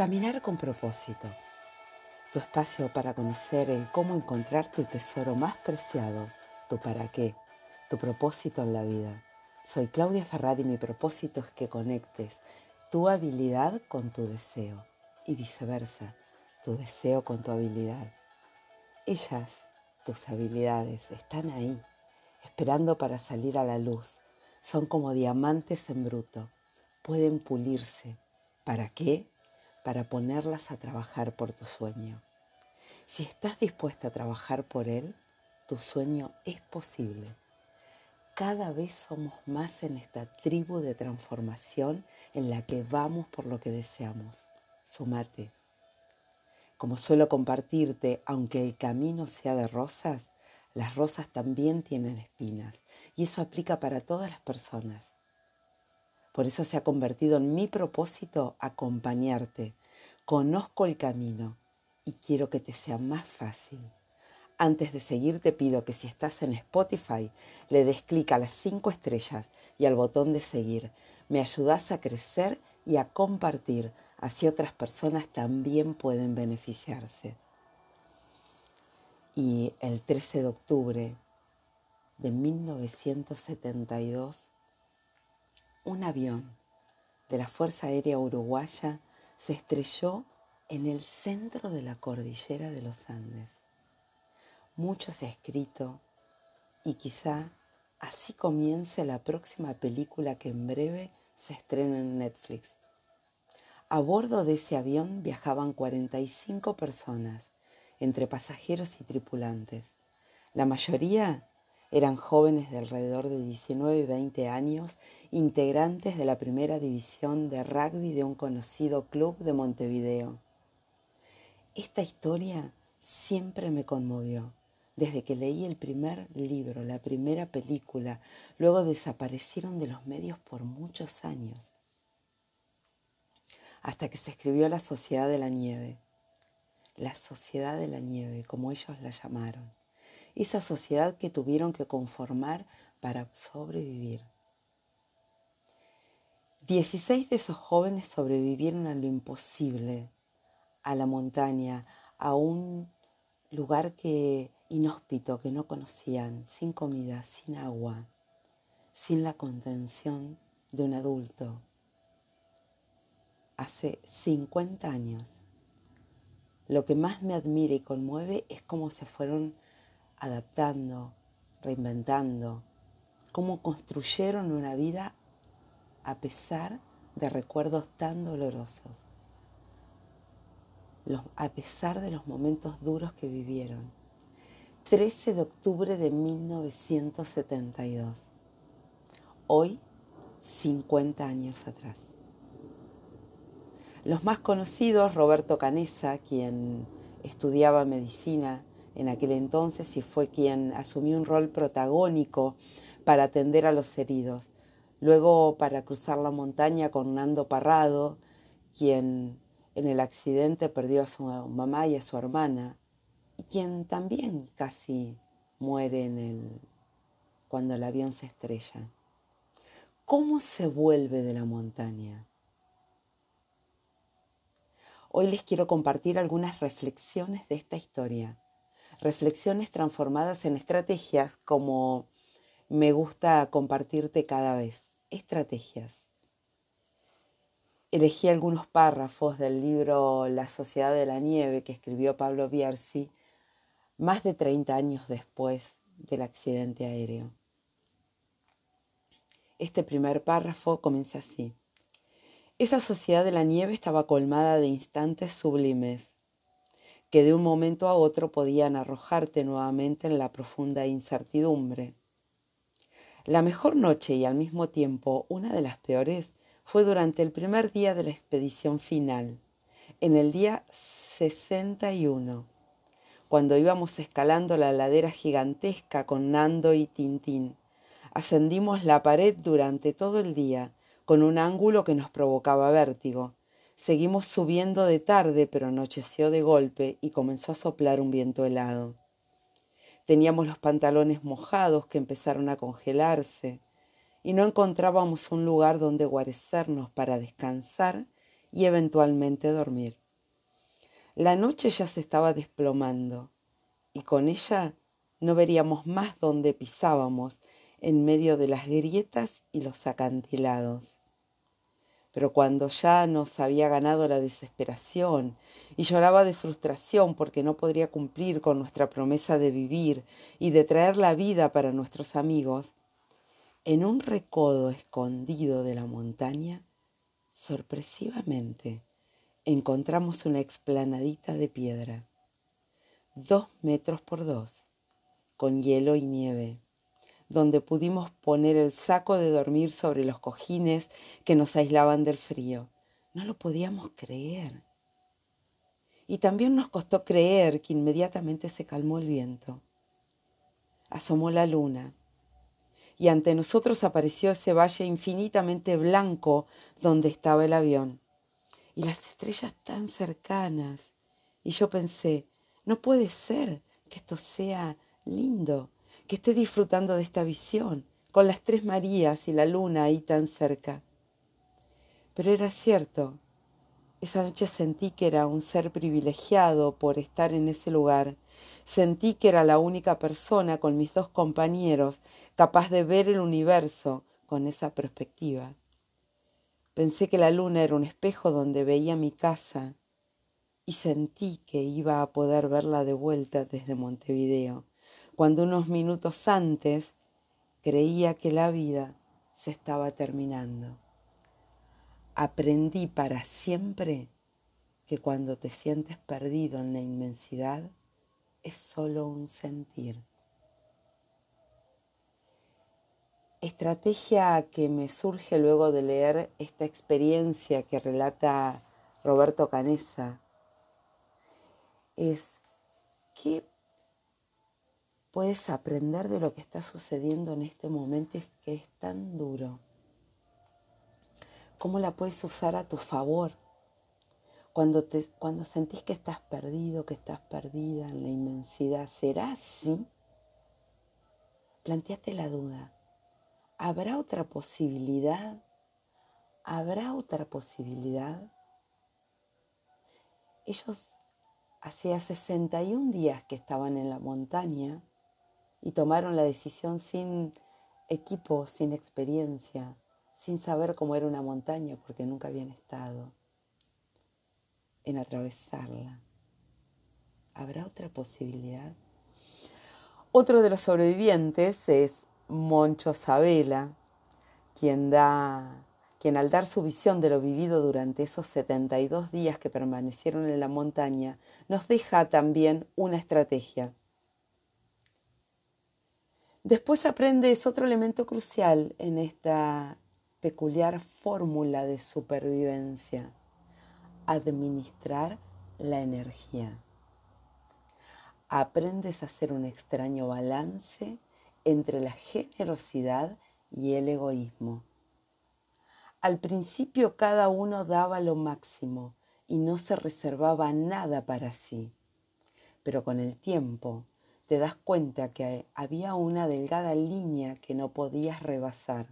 Caminar con propósito. Tu espacio para conocer el cómo encontrar tu tesoro más preciado, tu para qué, tu propósito en la vida. Soy Claudia Ferrari y mi propósito es que conectes tu habilidad con tu deseo y viceversa, tu deseo con tu habilidad. Ellas, tus habilidades, están ahí, esperando para salir a la luz. Son como diamantes en bruto, pueden pulirse. ¿Para qué? Para ponerlas a trabajar por tu sueño. Si estás dispuesta a trabajar por él, tu sueño es posible. Cada vez somos más en esta tribu de transformación en la que vamos por lo que deseamos. Sumate. Como suelo compartirte, aunque el camino sea de rosas, las rosas también tienen espinas y eso aplica para todas las personas. Por eso se ha convertido en mi propósito acompañarte. Conozco el camino y quiero que te sea más fácil. Antes de seguir te pido que si estás en Spotify le des clic a las cinco estrellas y al botón de seguir. Me ayudas a crecer y a compartir, así otras personas también pueden beneficiarse. Y el 13 de octubre de 1972 un avión de la Fuerza Aérea Uruguaya se estrelló en el centro de la cordillera de los Andes. Mucho se ha escrito y quizá así comience la próxima película que en breve se estrena en Netflix. A bordo de ese avión viajaban 45 personas, entre pasajeros y tripulantes. La mayoría eran jóvenes de alrededor de 19 y 20 años, integrantes de la primera división de rugby de un conocido club de Montevideo. Esta historia siempre me conmovió. Desde que leí el primer libro, la primera película, luego desaparecieron de los medios por muchos años, hasta que se escribió La Sociedad de la Nieve. La Sociedad de la Nieve, como ellos la llamaron esa sociedad que tuvieron que conformar para sobrevivir. Dieciséis de esos jóvenes sobrevivieron a lo imposible, a la montaña, a un lugar que inhóspito que no conocían, sin comida, sin agua, sin la contención de un adulto. Hace 50 años. Lo que más me admira y conmueve es cómo se fueron adaptando, reinventando, cómo construyeron una vida a pesar de recuerdos tan dolorosos, a pesar de los momentos duros que vivieron. 13 de octubre de 1972, hoy 50 años atrás. Los más conocidos, Roberto Canesa, quien estudiaba medicina en aquel entonces y fue quien asumió un rol protagónico para atender a los heridos. Luego para cruzar la montaña con Nando Parrado, quien en el accidente perdió a su mamá y a su hermana, y quien también casi muere en el, cuando el avión se estrella. ¿Cómo se vuelve de la montaña? Hoy les quiero compartir algunas reflexiones de esta historia reflexiones transformadas en estrategias como me gusta compartirte cada vez. Estrategias. Elegí algunos párrafos del libro La Sociedad de la Nieve que escribió Pablo Bierzi más de 30 años después del accidente aéreo. Este primer párrafo comienza así. Esa sociedad de la nieve estaba colmada de instantes sublimes, que de un momento a otro podían arrojarte nuevamente en la profunda incertidumbre. La mejor noche y al mismo tiempo una de las peores fue durante el primer día de la expedición final, en el día 61, cuando íbamos escalando la ladera gigantesca con Nando y Tintín. Ascendimos la pared durante todo el día, con un ángulo que nos provocaba vértigo, Seguimos subiendo de tarde, pero anocheció de golpe y comenzó a soplar un viento helado. Teníamos los pantalones mojados que empezaron a congelarse y no encontrábamos un lugar donde guarecernos para descansar y eventualmente dormir. La noche ya se estaba desplomando y con ella no veríamos más dónde pisábamos en medio de las grietas y los acantilados. Pero cuando ya nos había ganado la desesperación y lloraba de frustración porque no podría cumplir con nuestra promesa de vivir y de traer la vida para nuestros amigos, en un recodo escondido de la montaña, sorpresivamente encontramos una explanadita de piedra, dos metros por dos, con hielo y nieve donde pudimos poner el saco de dormir sobre los cojines que nos aislaban del frío. No lo podíamos creer. Y también nos costó creer que inmediatamente se calmó el viento. Asomó la luna y ante nosotros apareció ese valle infinitamente blanco donde estaba el avión y las estrellas tan cercanas. Y yo pensé, no puede ser que esto sea lindo, que esté disfrutando de esta visión, con las tres Marías y la luna ahí tan cerca. Pero era cierto, esa noche sentí que era un ser privilegiado por estar en ese lugar. Sentí que era la única persona con mis dos compañeros capaz de ver el universo con esa perspectiva. Pensé que la luna era un espejo donde veía mi casa y sentí que iba a poder verla de vuelta desde Montevideo cuando unos minutos antes creía que la vida se estaba terminando. Aprendí para siempre que cuando te sientes perdido en la inmensidad es solo un sentir. Estrategia que me surge luego de leer esta experiencia que relata Roberto Canesa es ¿qué puedes aprender de lo que está sucediendo en este momento y que es tan duro. ¿Cómo la puedes usar a tu favor? Cuando, te, cuando sentís que estás perdido, que estás perdida en la inmensidad, ¿será así? Planteate la duda. ¿Habrá otra posibilidad? ¿Habrá otra posibilidad? Ellos hacía 61 días que estaban en la montaña y tomaron la decisión sin equipo, sin experiencia, sin saber cómo era una montaña porque nunca habían estado en atravesarla. ¿Habrá otra posibilidad? Otro de los sobrevivientes es Moncho Sabela, quien da quien al dar su visión de lo vivido durante esos 72 días que permanecieron en la montaña, nos deja también una estrategia. Después aprendes otro elemento crucial en esta peculiar fórmula de supervivencia, administrar la energía. Aprendes a hacer un extraño balance entre la generosidad y el egoísmo. Al principio cada uno daba lo máximo y no se reservaba nada para sí, pero con el tiempo te das cuenta que había una delgada línea que no podías rebasar.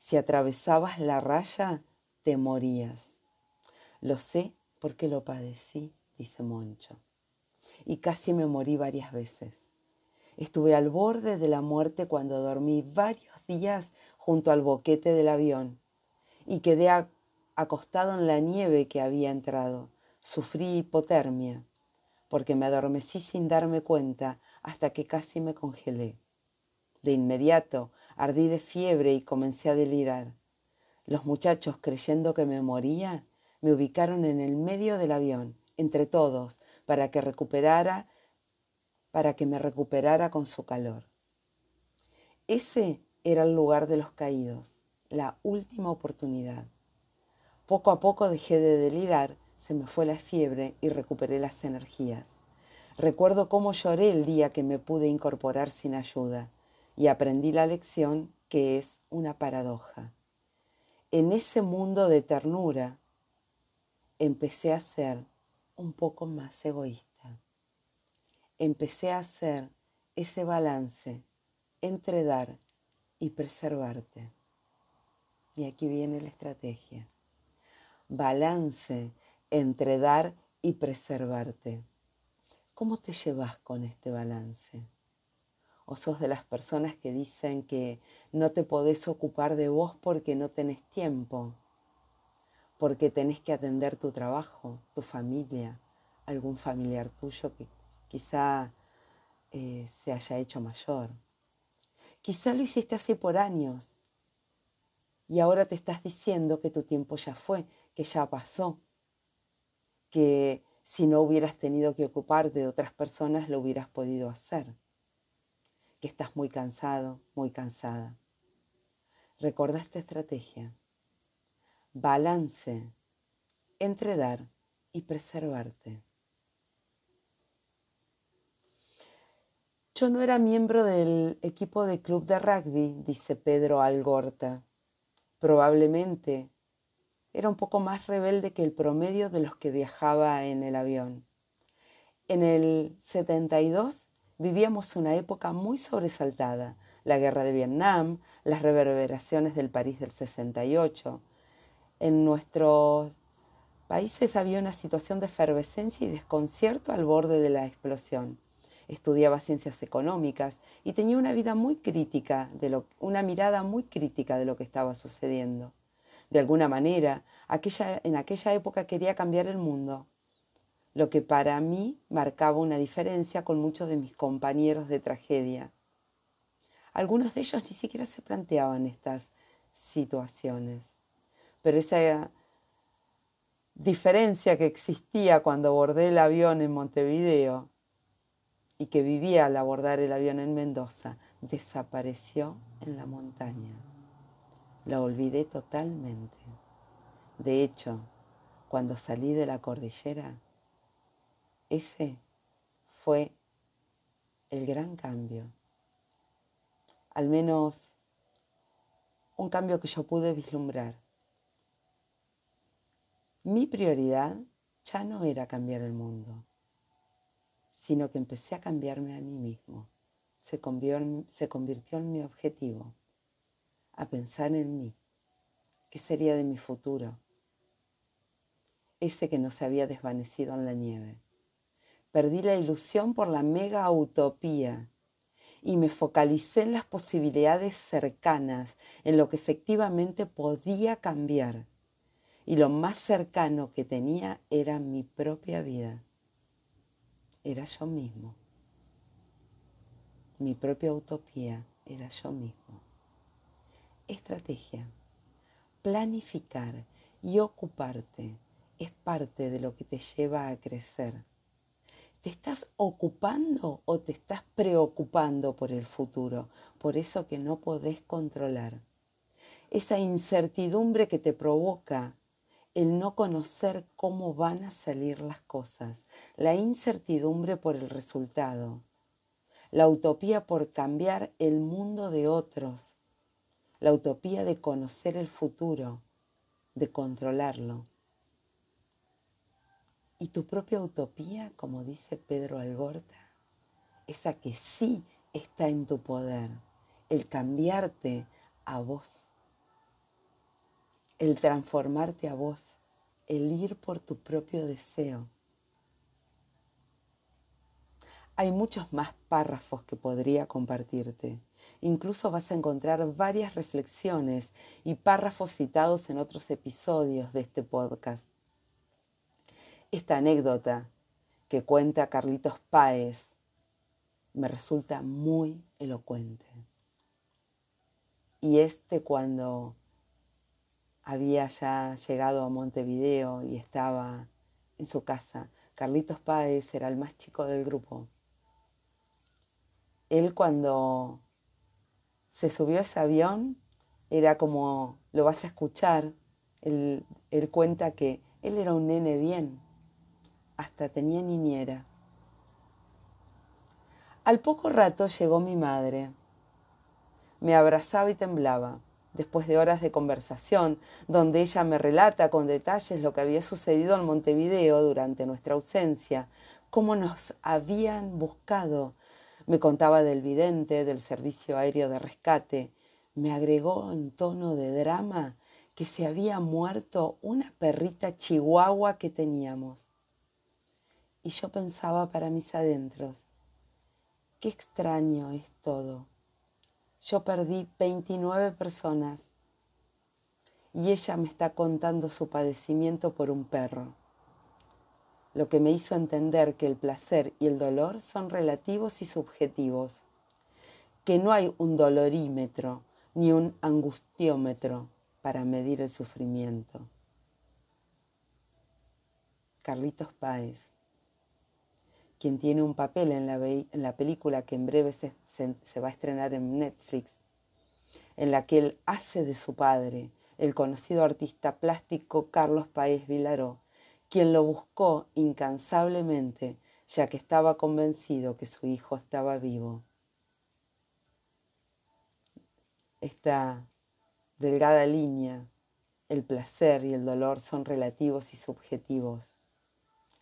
Si atravesabas la raya, te morías. Lo sé porque lo padecí, dice Moncho. Y casi me morí varias veces. Estuve al borde de la muerte cuando dormí varios días junto al boquete del avión y quedé acostado en la nieve que había entrado. Sufrí hipotermia porque me adormecí sin darme cuenta hasta que casi me congelé. De inmediato ardí de fiebre y comencé a delirar. Los muchachos, creyendo que me moría, me ubicaron en el medio del avión, entre todos, para que recuperara, para que me recuperara con su calor. Ese era el lugar de los caídos, la última oportunidad. Poco a poco dejé de delirar se me fue la fiebre y recuperé las energías. Recuerdo cómo lloré el día que me pude incorporar sin ayuda y aprendí la lección que es una paradoja. En ese mundo de ternura empecé a ser un poco más egoísta. Empecé a hacer ese balance entre dar y preservarte. Y aquí viene la estrategia balance entre dar y preservarte. ¿Cómo te llevas con este balance? ¿O sos de las personas que dicen que no te podés ocupar de vos porque no tenés tiempo? Porque tenés que atender tu trabajo, tu familia, algún familiar tuyo que quizá eh, se haya hecho mayor. Quizá lo hiciste así por años y ahora te estás diciendo que tu tiempo ya fue, que ya pasó, que si no hubieras tenido que ocuparte de otras personas lo hubieras podido hacer, que estás muy cansado, muy cansada. Recuerda esta estrategia. Balance entre dar y preservarte. Yo no era miembro del equipo de club de rugby, dice Pedro Algorta. Probablemente era un poco más rebelde que el promedio de los que viajaba en el avión. En el 72 vivíamos una época muy sobresaltada, la guerra de Vietnam, las reverberaciones del París del 68. En nuestros países había una situación de efervescencia y desconcierto al borde de la explosión. Estudiaba ciencias económicas y tenía una vida muy crítica, una mirada muy crítica de lo que estaba sucediendo. De alguna manera, aquella, en aquella época quería cambiar el mundo, lo que para mí marcaba una diferencia con muchos de mis compañeros de tragedia. Algunos de ellos ni siquiera se planteaban estas situaciones, pero esa diferencia que existía cuando abordé el avión en Montevideo y que vivía al abordar el avión en Mendoza desapareció en la montaña. La olvidé totalmente. De hecho, cuando salí de la cordillera, ese fue el gran cambio. Al menos un cambio que yo pude vislumbrar. Mi prioridad ya no era cambiar el mundo, sino que empecé a cambiarme a mí mismo. Se convirtió, en mi objetivo a pensar en mí. ¿Qué sería de mi futuro? Ese que no se había desvanecido en la nieve. Perdí la ilusión por la mega utopía y me focalicé en las posibilidades cercanas, en lo que efectivamente podía cambiar. Y lo más cercano que tenía era mi propia vida. Era yo mismo. Mi propia utopía era yo mismo estrategia. Planificar y ocuparte es parte de lo que te lleva a crecer. ¿Te estás ocupando o te estás preocupando por el futuro, por eso que no podés controlar? Esa incertidumbre que te provoca el no conocer cómo van a salir las cosas, la incertidumbre por el resultado, la utopía por cambiar el mundo de otros, la utopía de conocer el futuro, de controlarlo. Y tu propia utopía, como dice Pedro Algorta, esa que sí está en tu poder, el cambiarte a vos, el transformarte a vos, el ir por tu propio deseo. Hay muchos más párrafos que podría compartirte Incluso vas a encontrar varias reflexiones y párrafos citados en otros episodios de este podcast. Esta anécdota que cuenta Carlitos Páez me resulta muy elocuente. Y este cuando había ya llegado a Montevideo y estaba en su casa. Carlitos Páez era el más chico del grupo. Él cuando se subió ese avión, era como, lo vas a escuchar, él, él cuenta que él era un nene bien, hasta tenía niñera. Al poco rato llegó mi madre. Me abrazaba y temblaba, después de horas de conversación, donde ella me relata con detalles lo que había sucedido en Montevideo durante nuestra ausencia, cómo nos habían buscado me contaba del vidente, del servicio aéreo de rescate. Me agregó en tono de drama que se había muerto una perrita chihuahua que teníamos. Y yo pensaba para mis adentros, qué extraño es todo. Yo perdí 29 personas y ella me está contando su padecimiento por un perro, lo que me hizo entender que el placer y el dolor son relativos y subjetivos, que no hay un dolorímetro ni un angustiómetro para medir el sufrimiento. Carlitos Páez, quien tiene un papel en la, película que en breve se va a estrenar en Netflix, en la que él hace de su padre, el conocido artista plástico Carlos Paez Vilaró, quien lo buscó incansablemente, ya que estaba convencido que su hijo estaba vivo. Esta delgada línea, el placer y el dolor son relativos y subjetivos.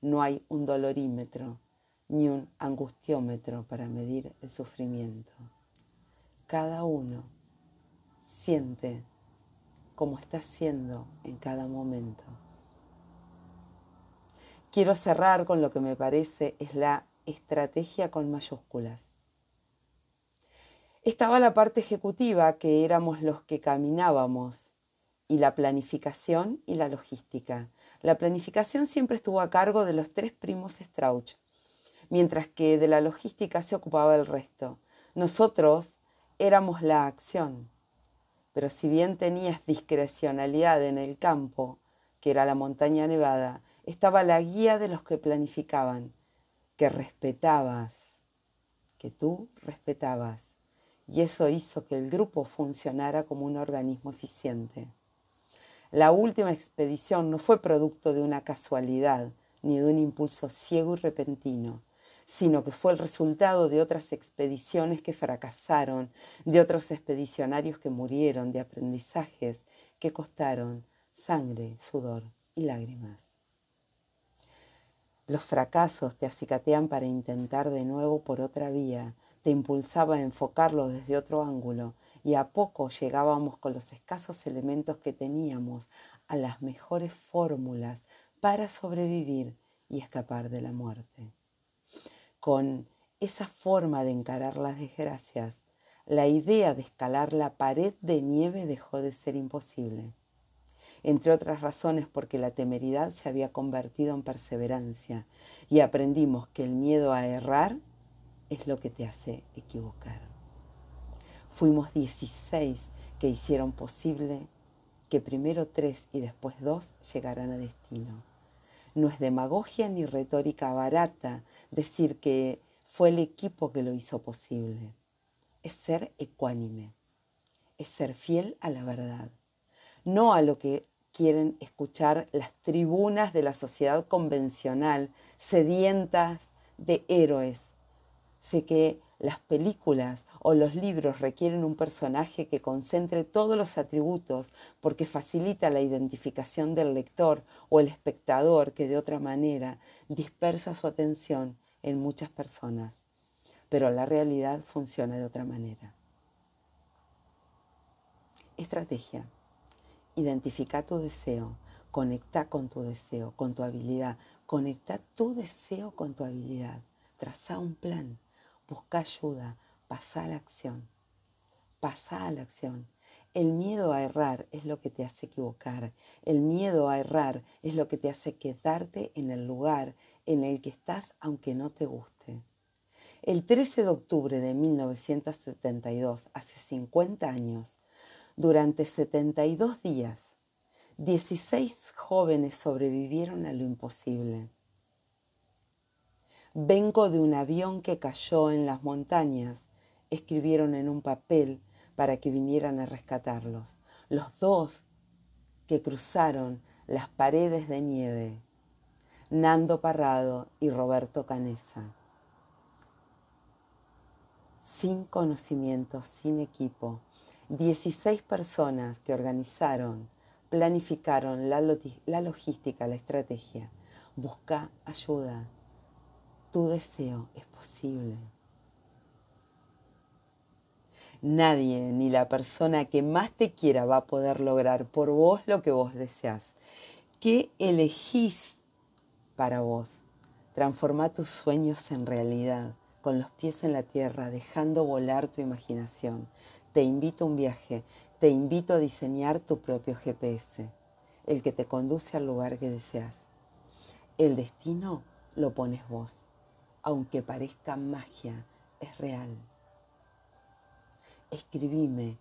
No hay un dolorímetro ni un angustiómetro para medir el sufrimiento. Cada uno siente como está siendo en cada momento. Quiero cerrar con lo que me parece es la estrategia con mayúsculas. Estaba la parte ejecutiva, que éramos los que caminábamos, y la planificación y la logística. La planificación siempre estuvo a cargo de los tres primos Strauch, mientras que de la logística se ocupaba el resto. Nosotros éramos la acción pero si bien tenías discrecionalidad en el campo, que era la montaña nevada, estaba la guía de los que planificaban, que respetabas, que tú respetabas, y eso hizo que el grupo funcionara como un organismo eficiente. La última expedición no fue producto de una casualidad ni de un impulso ciego y repentino, sino que fue el resultado de otras expediciones que fracasaron, de otros expedicionarios que murieron, de aprendizajes que costaron sangre, sudor y lágrimas. Los fracasos te acicatean para intentar de nuevo por otra vía, te impulsaba a enfocarlo desde otro ángulo. Y a poco llegábamos con los escasos elementos que teníamos a las mejores fórmulas para sobrevivir y escapar de la muerte. Con esa forma de encarar las desgracias, la idea de escalar la pared de nieve dejó de ser imposible. Entre otras razones porque la temeridad se había convertido en perseverancia y aprendimos que el miedo a errar es lo que te hace equivocar. Fuimos 16 que hicieron posible que primero tres y después dos llegaran a destino. No es demagogia ni retórica barata decir que fue el equipo que lo hizo posible. Es ser ecuánime, es ser fiel a la verdad, no a lo que quieren escuchar las tribunas de la sociedad convencional, sedientas de héroes. Sé que las películas o los libros requieren un personaje que concentre todos los atributos porque facilita la identificación del lector o el espectador que de otra manera dispersa su atención en muchas personas, pero la realidad funciona de otra manera. Estrategia. Identifica tu deseo, conecta con tu deseo, con tu habilidad, conecta tu deseo con tu habilidad, traza un plan, busca ayuda, pasa a la acción, pasa a la acción. El miedo a errar es lo que te hace equivocar. El miedo a errar es lo que te hace quedarte en el lugar en el que estás aunque no te guste. El 13 de octubre de 1972, hace 50 años, durante 72 días, 16 jóvenes sobrevivieron a lo imposible. Vengo de un avión que cayó en las montañas, escribieron en un papel para que vinieran a rescatarlos. Los dos que cruzaron las paredes de nieve Nando Parrado y Roberto Canesa. Sin conocimiento, sin equipo, 16 personas que organizaron, planificaron la, logística, la estrategia. Busca ayuda. Tu deseo es posible. Nadie, ni la persona que más te quiera, va a poder lograr por vos lo que vos deseas. ¿Qué elegís para vos? Transforma tus sueños en realidad, con los pies en la tierra, dejando volar tu imaginación. Te invito a un viaje, te invito a diseñar tu propio GPS, el que te conduce al lugar que deseas. El destino lo pones vos, aunque parezca magia, es real. Escribime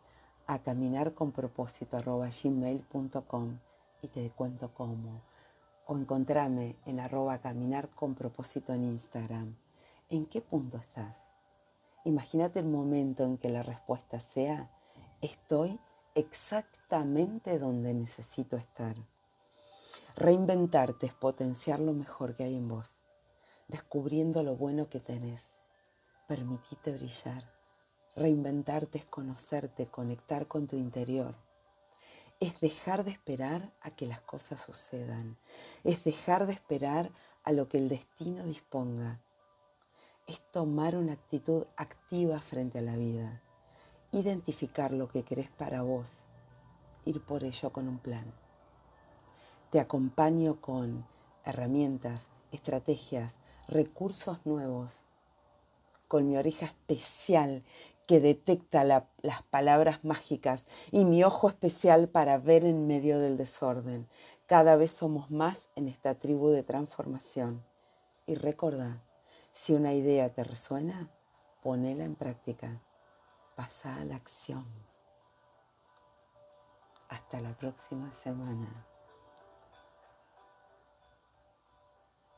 a caminarconpropósito.gmail.com y te cuento cómo. O encontrame en arroba caminar con propósito en Instagram. ¿En qué punto estás? Imagínate el momento en que la respuesta sea, estoy exactamente donde necesito estar. Reinventarte es potenciar lo mejor que hay en vos, descubriendo lo bueno que tenés. Permitite brillar. Reinventarte es conocerte, conectar con tu interior es dejar de esperar a que las cosas sucedan, es dejar de esperar a lo que el destino disponga, es tomar una actitud activa frente a la vida, identificar lo que querés para vos, ir por ello con un plan. Te acompaño con herramientas, estrategias, recursos nuevos, con mi oreja especial que detecta las palabras mágicas y mi ojo especial para ver en medio del desorden. Cada vez somos más en esta tribu de transformación. Y recuerda, si una idea te resuena, ponela en práctica. Pasa a la acción. Hasta la próxima semana.